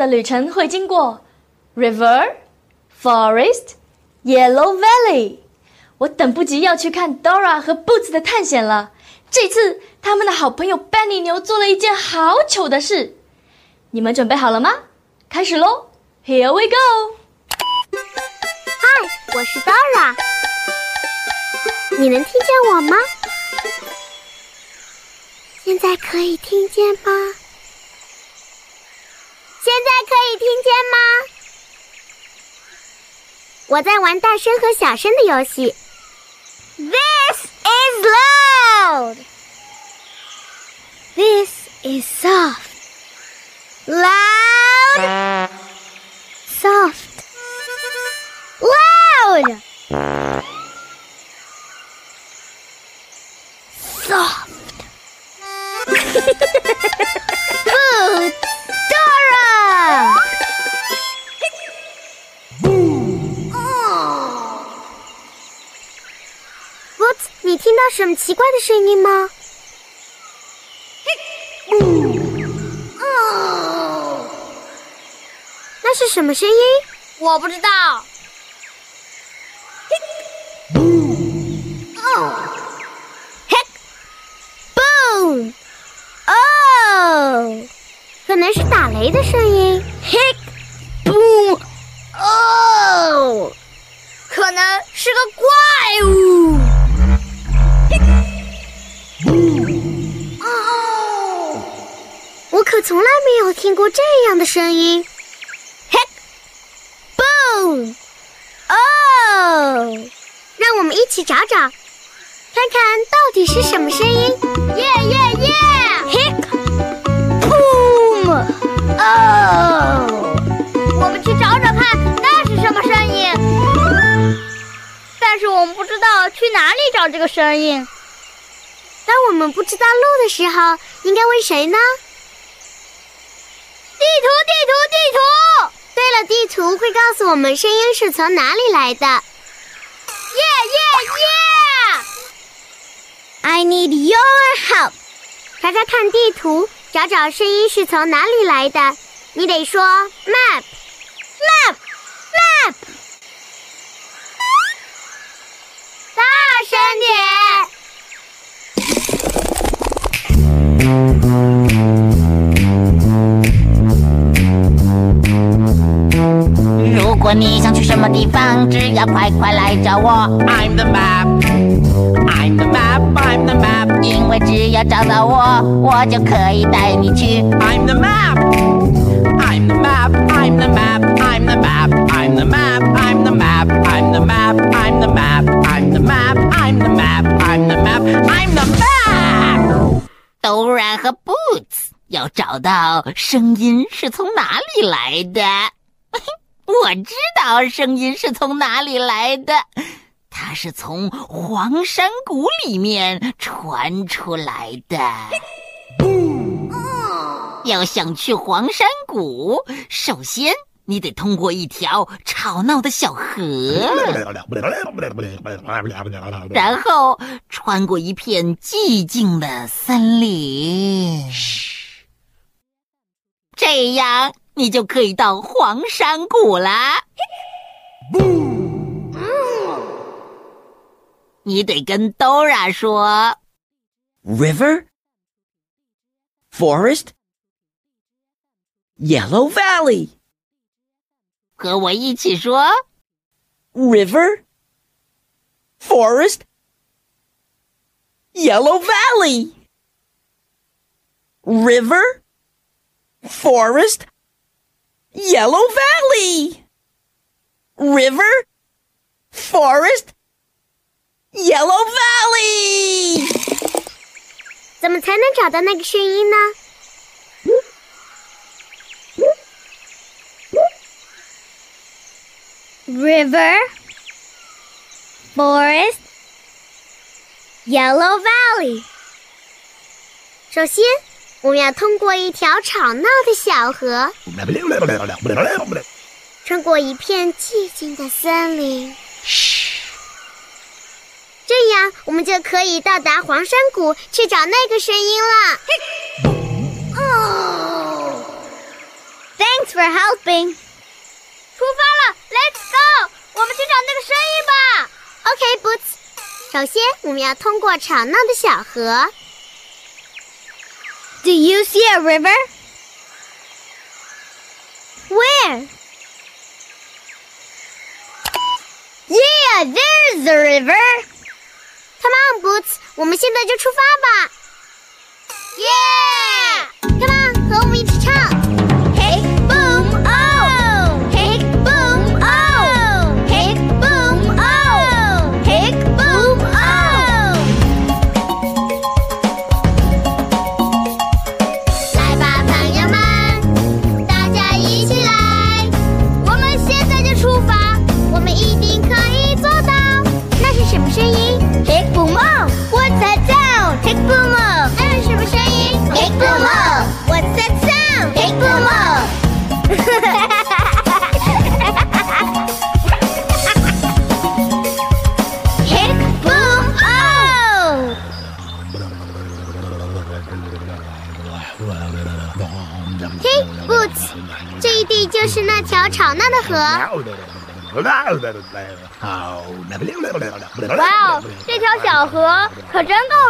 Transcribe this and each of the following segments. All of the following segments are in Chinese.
的旅程会经过 river, forest, yellow valley。我等不及要去看 Dora 和 Boots 的探险了。这次他们的好朋友 Benny 牛做了一件好糗的事。你们准备好了吗？开始喽！Here we go。嗨，我是 Dora。你能听见我吗？现在可以听见吗？现在可以听见吗？我在玩大声和小声的游戏。This is loud. This is soft. Loud. 什么奇怪的声音吗？哦。那是什么声音？我不知道。嘿，boom，哦，可能是打雷的声音。嘿，boom，哦，可能是个怪物。我从来没有听过这样的声音。嘿，boom，哦，让我们一起找找，看看到底是什么声音。耶耶耶！嘿，boom，哦，我们去找找看，那是什么声音？但是我们不知道去哪里找这个声音。当我们不知道路的时候，应该问谁呢？地图，地图，地图！对了，地图会告诉我们声音是从哪里来的。耶耶耶！I need your help。查查看地图，找找声音是从哪里来的。你得说 map，map，map。大声点！果你想去什么地方，只要快快来找我。I'm the map, I'm the map, I'm the map。因为只要找到我，我就可以带你去。I'm the map, I'm the map, I'm the map, I'm the map, I'm the map, I'm the map, I'm the map, I'm the map, I'm the map, I'm the map, I'm the map, I'm the map。Dora 和 Boots 要找到声音是从哪里来的。我知道声音是从哪里来的，它是从黄山谷里面传出来的。要想去黄山谷，首先你得通过一条吵闹的小河，然后穿过一片寂静的森林，这样。你就可以到黄山谷啦。你得跟 Dora 说，River, forest, yellow valley。和我一起说，River, forest, Yellow Valley. River, forest, Yellow Valley. River, forest, Yellow Valley. 怎么才能找到那个声音呢？ River, forest, yellow valley. 首先， 我们要通过一条吵闹的小河，穿过一片寂静的森林。嘘这样，我们就可以到达黄山谷去找那个声音了。哦 Thanks for helping. 出发了，Let's go！我们去找那个声音吧。OK，Boots。首先，我们要通过吵闹的小河。Do you see a river? Where? Yeah, there's the river. Come on, Boots，我们现在就出发吧。 Yeah! Come on，和我们一起唱。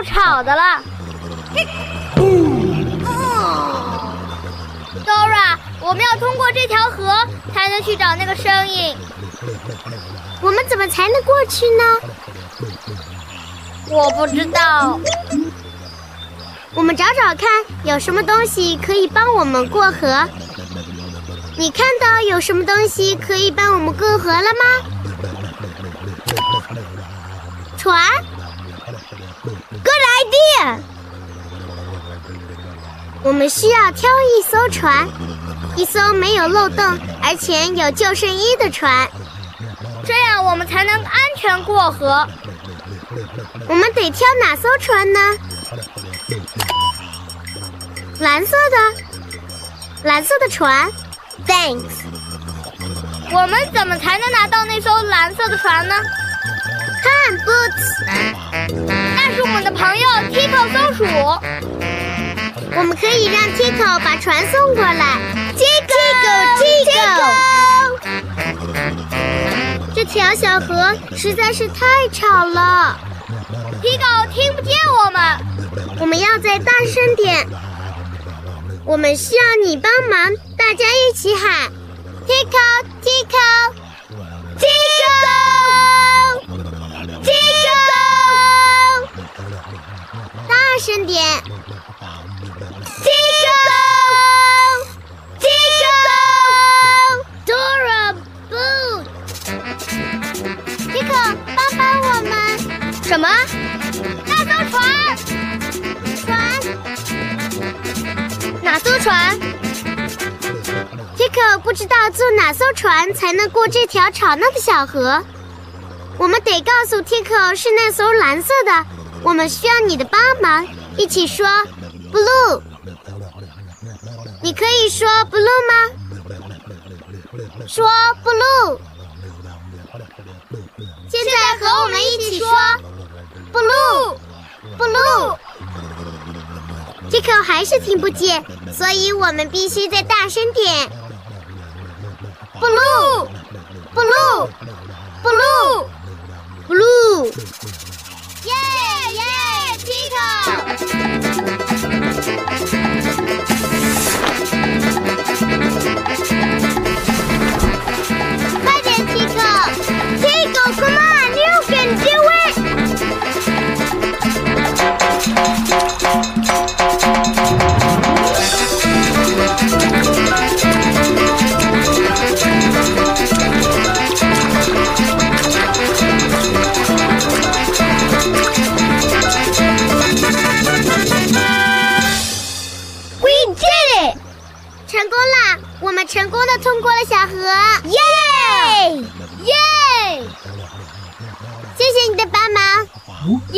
够吵的了。Dora，我们要通过这条河才能去找那个声音。我们怎么才能过去呢？我不知道。我们找找看，有什么东西可以帮我们过河？你看到有什么东西可以帮我们过河了吗？船 Good idea！我们需要挑一艘船，一艘没有漏洞而且有救生衣的船。这样我们才能安全过河。我们得挑哪艘船呢？蓝色的，蓝色的船。Thanks。我们怎么才能拿到那艘蓝色的船呢？看，Boots，的朋友 Tico 松鼠。我们可以让 Tico 把船送过来。Tico，Tico，这条小河实在是太吵了，Tico 听不见我们。我们要再大声点。我们需要你帮忙，大家一起喊，Tico，Tico，Tico，Tico，声点。Tico，Tico，Dora Boot。Tico，帮帮我们！什么？那艘船？船哪艘船？Tico 不知道坐哪艘船才能过这条吵闹的小河。我们得告诉 Tico 是那艘蓝色的。我们需要你的帮忙，一起说 blue。你可以说 blue 吗？说 blue。现在和我们一起说 blue blue。Tico 还是听不见，所以我们必须再大声点。blue，blue，blue，blue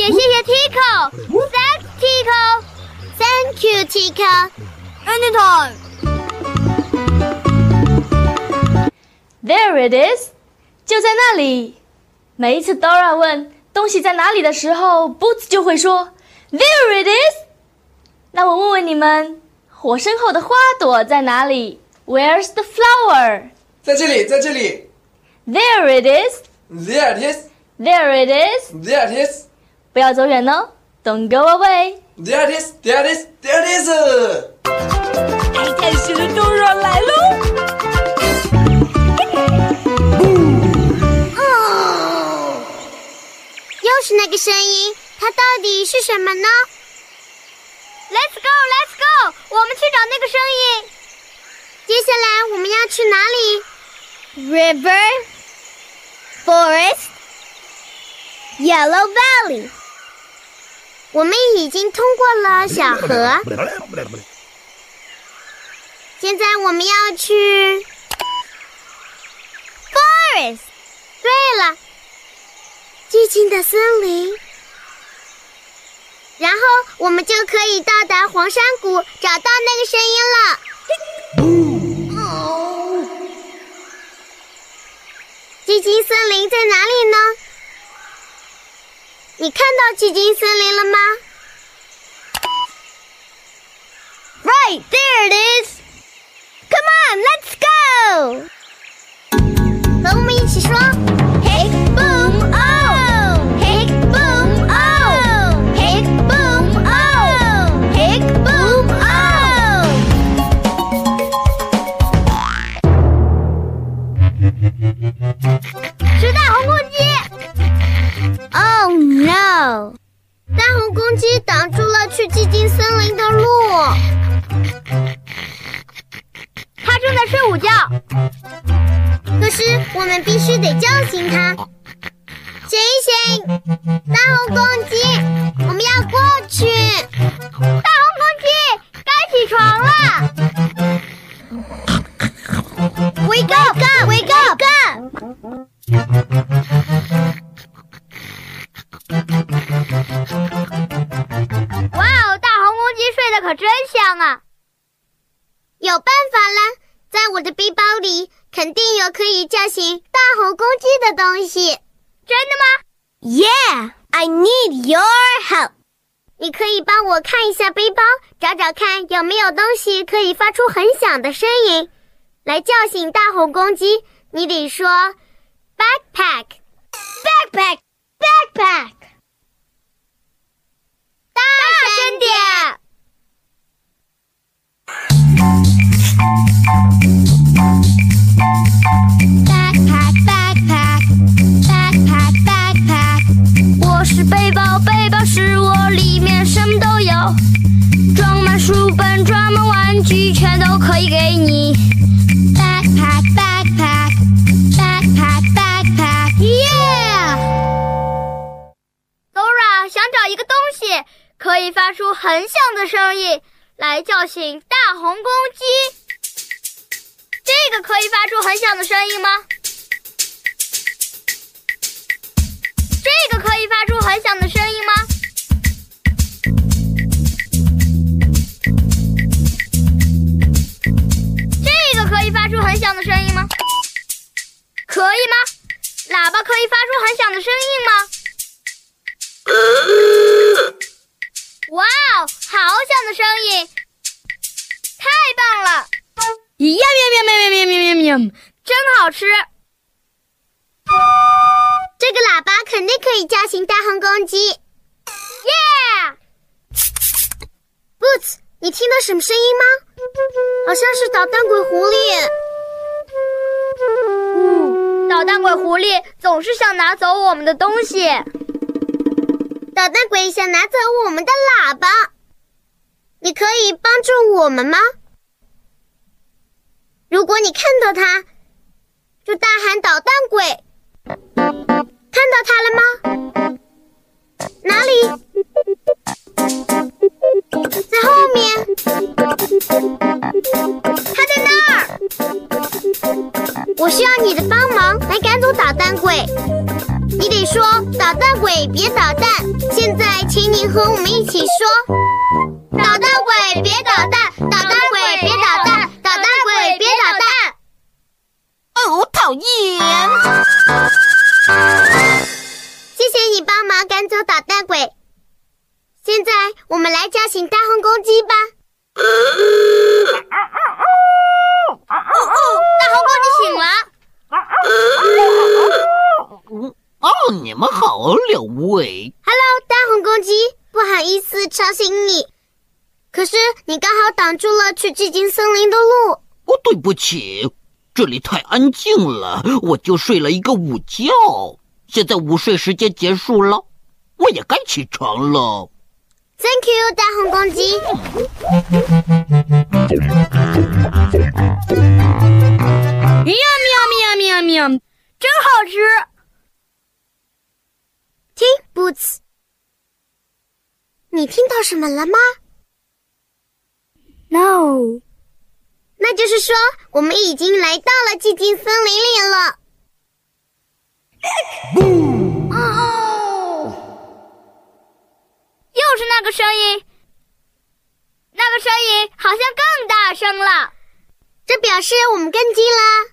也谢谢 Tico，Thanks Tico。 Thank you, Tico. Anytime. There it is，就在那里。每一次 Dora 问东西在哪里的时候，Boots 就会说 There it is。那我问问你们，火身后的花朵在哪里？Where's the flower？在这里，在这里。 There it is。 There it is. There it is。 There it is. 不要走远哦，Don't go away。There it is. There it is. There it is. 爱看书的 Dora 来喽！又是那个声音，它到底是什么呢？Let's go, Let's go，我们去找那个声音。接下来我们要去哪里？River, forest, yellow valley。我们已经通过了小河，现在我们要去 Forest，对了，寂静的森林。然后我们就可以到达黄山谷，找到那个声音了。寂静森林在哪里呢？你看到寂静森林了吗？Right there it is. Come on, let's go. 和我们一起说可以叫醒大红公鸡的东西。真的吗？Yeah, I need your help. 你可以帮我看一下背包，找找看有没有东西可以发出很响的声音，来叫醒大红公鸡。你得说 backpack, backpack, backpack，大声点。很响的声音，来叫醒大红公鸡。这个可以发出很响的声音吗？这个可以发出很响的声音吗？这个可以发出很响的声音吗？可以吗？喇叭可以发出很响的声音吗？哇哦，好响的声音！太棒了！呀呀呀呀呀呀呀呀！真好吃！这个喇叭肯定可以叫醒大红公鸡。耶！Boots，你听到什么声音吗？好像是捣蛋鬼狐狸。捣蛋鬼狐狸总是想拿走我们的东西。捣蛋鬼想拿走我们的喇叭。你可以帮助我们吗？如果你看到他就大喊捣蛋鬼。看到他了吗？哪里？在后面。他在那儿。我需要你的帮忙来赶走捣蛋鬼。你得说捣蛋鬼别捣蛋。现在，请你和我们一起说：捣蛋鬼别捣蛋，捣蛋鬼别捣蛋，捣蛋鬼别捣蛋。哦，讨厌！谢谢你帮忙赶走捣蛋鬼。现在，我们来叫醒大红公鸡吧。哦哦，大红公鸡醒了。哦，你们好，两位。Hello，大红公鸡，不好意思吵醒你，可是你刚好挡住了去寂静森林的路。哦，对不起，这里太安静了，我就睡了一个午觉。现在午睡时间结束了，我也该起床了。Thank you，大红公鸡。喵喵喵喵喵，真好吃。听，Boots，你听到什么了吗？No，那就是说，我们已经来到了寂静森林里了。哦，又是那个声音，那个声音好像更大声了。这表示我们跟进啦。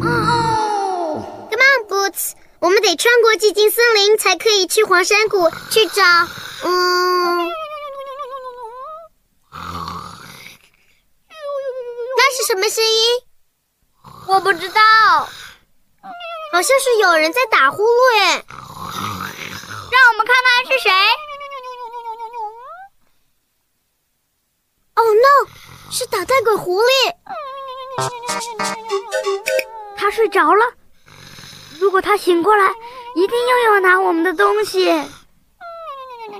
哦，Come on, Boots，我们得穿过寂静森林才可以去黄山谷去找，嗯，那是什么声音？我不知道。好像是有人在打呼噜耶。让我们看看是谁。Oh no，是捣蛋鬼狐狸。他睡着了。如果他醒过来，一定又要拿我们的东西。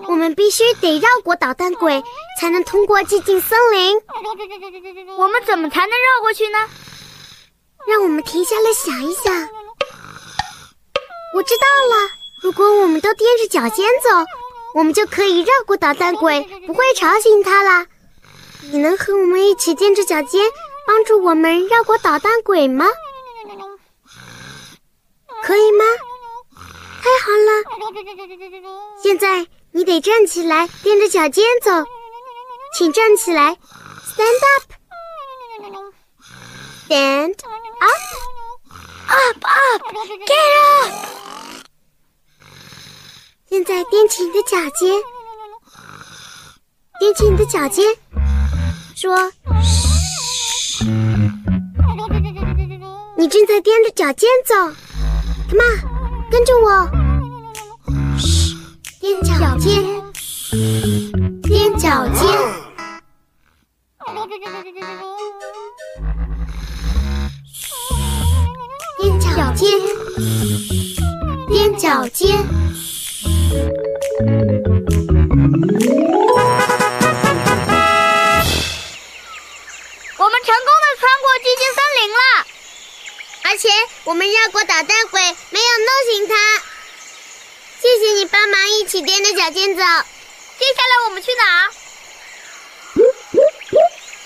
我们必须得绕过捣蛋鬼，才能通过寂静森林。我们怎么才能绕过去呢？让我们停下来想一想。我知道了，如果我们都踮着脚尖走，我们就可以绕过捣蛋鬼，不会吵醒他了。你能和我们一起踮着脚尖，帮助我们绕过捣蛋鬼吗？可以吗？太好了！现在你得站起来，踮着脚尖走，请站起来，stand up，stand up，up up，get up。现在踮起你的脚尖，踮起你的脚尖，说：“嘘。”你正在踮着脚尖走，Come on，跟着我。踮脚尖，踮脚尖。踮脚尖，踮脚尖。而且我们绕过捣蛋鬼，没有弄醒他。谢谢你帮忙一起踮着脚尖走。接下来我们去哪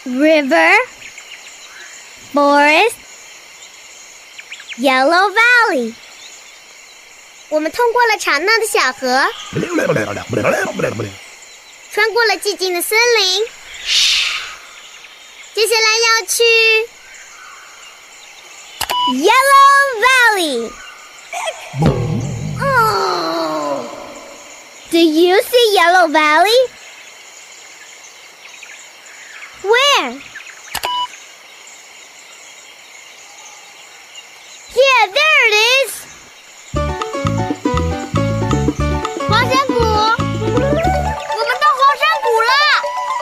？River, forest, yellow valley。我们通过了吵闹的小河，穿过了寂静的森林。接下来要去 Yellow Valley。Oh, do you see Yellow Valley? Where? Yeah, there it is. 黄山谷，我们到黄山谷了。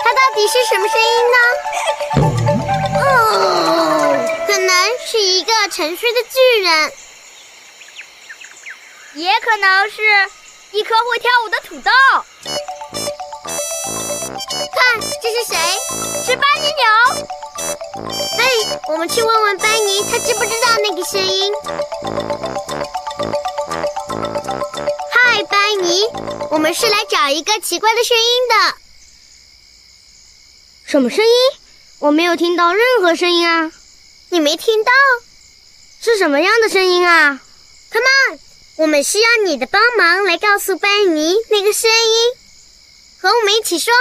它到底是什么声音呢？ 沉睡的巨人。也可能是一颗会跳舞的土豆。看，这是谁？是班尼鸟。嘿，我们去问问班尼，他知不知道那个声音？嗨，班尼，我们是来找一个奇怪的声音的。什么声音？我没有听到任何声音啊！你没听到？是什么样的声音啊？Come on，我们需要你的帮忙来告诉班尼那个声音，和我们一起说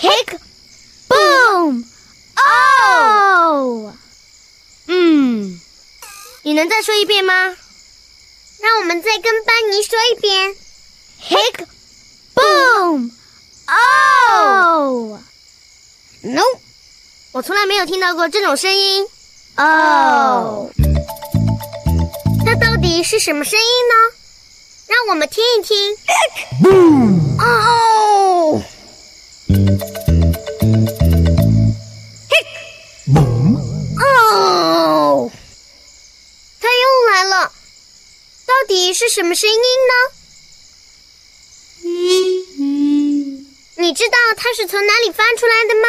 ：Hick boom oh。嗯，你能再说一遍吗？让我们再跟班尼说一遍：Hick boom oh。No，我从来没有听到过这种声音。哦，那到底是什么声音呢？让我们听一听。哦，哦，他又来了，到底是什么声音呢？你知道它是从哪里发出来的吗？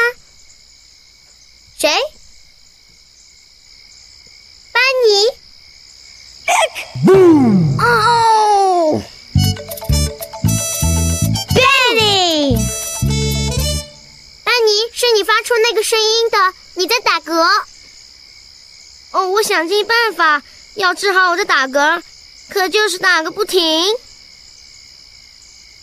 谁？班尼，哦，Benny，班尼是你发出那个声音的，你在打嗝。哦，我想尽办法要治好我的打嗝，可就是打个不停。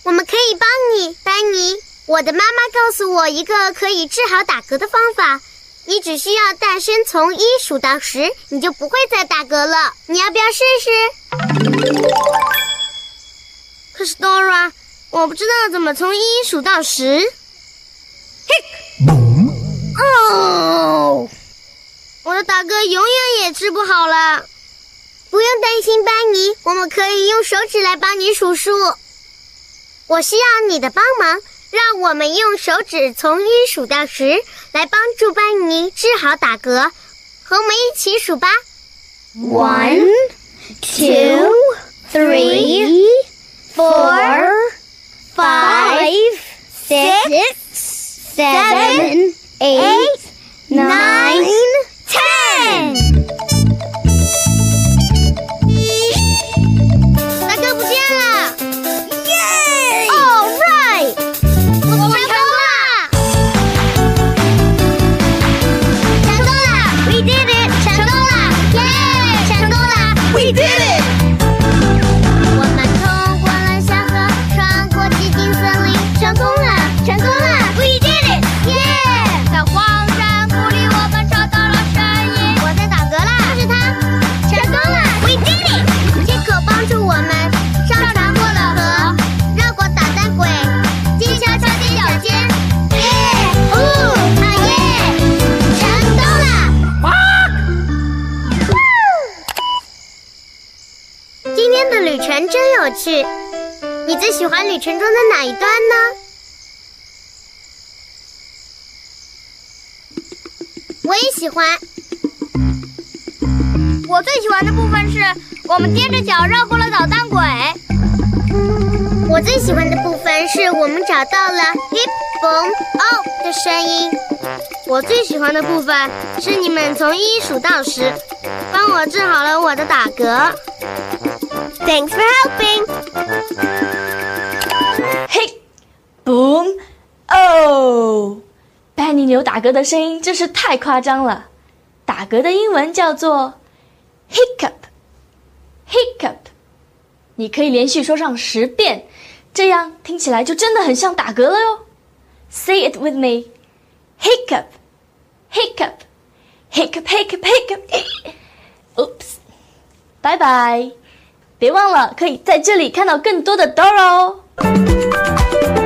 我们可以帮你，班尼。我的妈妈告诉我一个可以治好打嗝的方法。你只需要大声从一数到十，你就不会再打嗝了。你要不要试试？可是 Dora，我不知道怎么从一数到十。嘿哦，我的打嗝永远也治不好了。不用担心，班尼，我们可以用手指来帮你数数。我需要你的帮忙。让我们用手指从一数到十，来帮助班尼治好打嗝。和我们一起数吧：one, two, three, four, five, six, seven, eight, nine, 人真有趣，你最喜欢旅程中的哪一段呢？我也喜欢。我最喜欢的部分是我们踮着脚绕过了捣蛋鬼。我最喜欢的部分是我们找到了 hip boom oh 的声音。我最喜欢的部分是你们从一数到十，帮我治好了我的打嗝。Thanks for helping. Hey, boom, oh! 班尼牛打嗝的声音真是太夸张了。打嗝的英文叫做 hiccup, hiccup。你可以连续说上十遍，这样听起来就真的很像打嗝了哟。Say it with me, hiccup, hiccup, hiccup, hiccup, hiccup. Oops. Bye bye. 别忘了，可以在这里看到更多的 Dora 哦。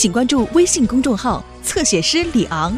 请关注微信公众号“侧写师李昂”。